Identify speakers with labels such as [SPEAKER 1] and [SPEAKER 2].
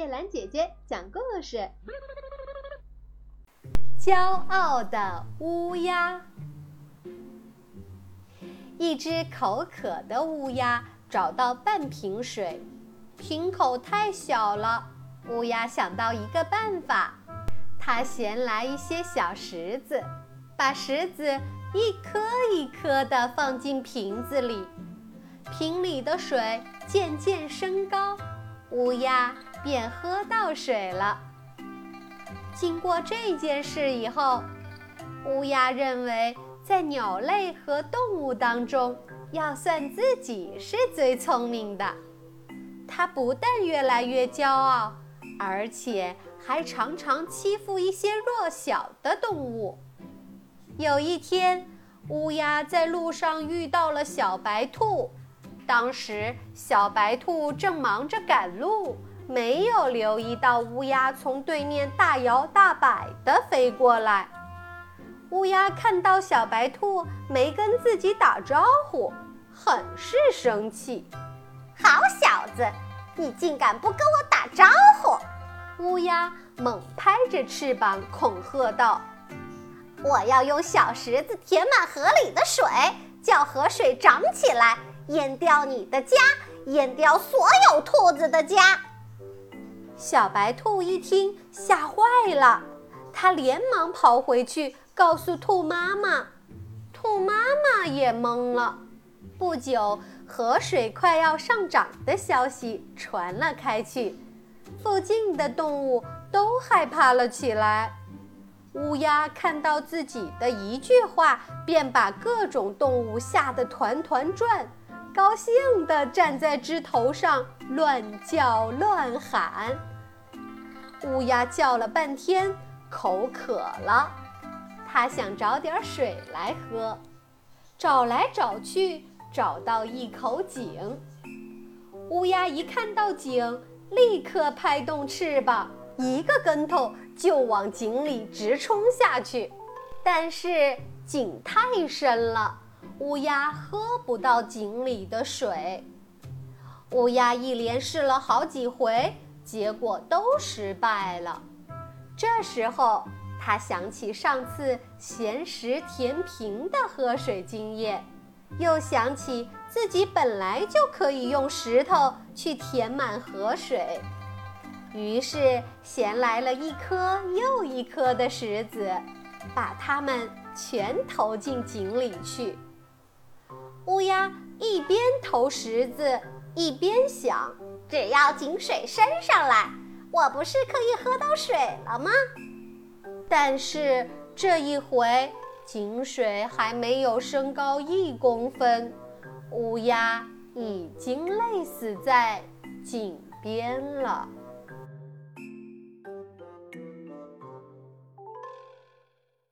[SPEAKER 1] 叶兰姐姐讲故事。骄傲的乌鸦。一只口渴的乌鸦找到半瓶水，瓶口太小了。乌鸦想到一个办法，它衔来一些小石子，把石子一颗一颗的放进瓶子里，瓶里的水渐渐升高，乌鸦便喝到水了。经过这件事以后，乌鸦认为。在鸟类和动物当中，要算自己是最聪明的。它不但越来越骄傲，而且还常常欺负一些弱小的动物。有一天，乌鸦在路上遇到了小白兔，当时小白兔正忙着赶路，没有留意到乌鸦从对面大摇大摆地飞过来。乌鸦看到小白兔没跟自己打招呼，很是生气。
[SPEAKER 2] 好小子，你竟敢不跟我打招呼！
[SPEAKER 1] 乌鸦猛拍着翅膀恐吓道：“
[SPEAKER 2] 我要用小石子填满河里的水，叫河水涨起来，淹掉你的家，淹掉所有兔子的家。”
[SPEAKER 1] 小白兔一听，吓坏了，它连忙跑回去。告诉兔妈妈，兔妈妈也懵了。不久，河水快要上涨的消息传了开去，附近的动物都害怕了起来。乌鸦看到自己的一句话，便把各种动物吓得团团转，高兴地站在枝头上乱叫乱喊。乌鸦叫了半天，口渴了。它想找点水来喝，找来找去，找到一口井。乌鸦一看到井，立刻拍动翅膀，一个跟头就往井里直冲下去。但是井太深了，乌鸦喝不到井里的水。乌鸦一连试了好几回，结果都失败了。这时候。他想起上次咸食填平的喝水经验，又想起自己本来就可以用石头去填满河水，于是衔来了一颗又一颗的石子，把它们全投进井里去。乌鸦一边投石子，一边想：
[SPEAKER 2] 只要井水升上来，我不是可以喝到水了吗？
[SPEAKER 1] 但是这一回，井水还没有升高一公分，乌鸦已经累死在井边了。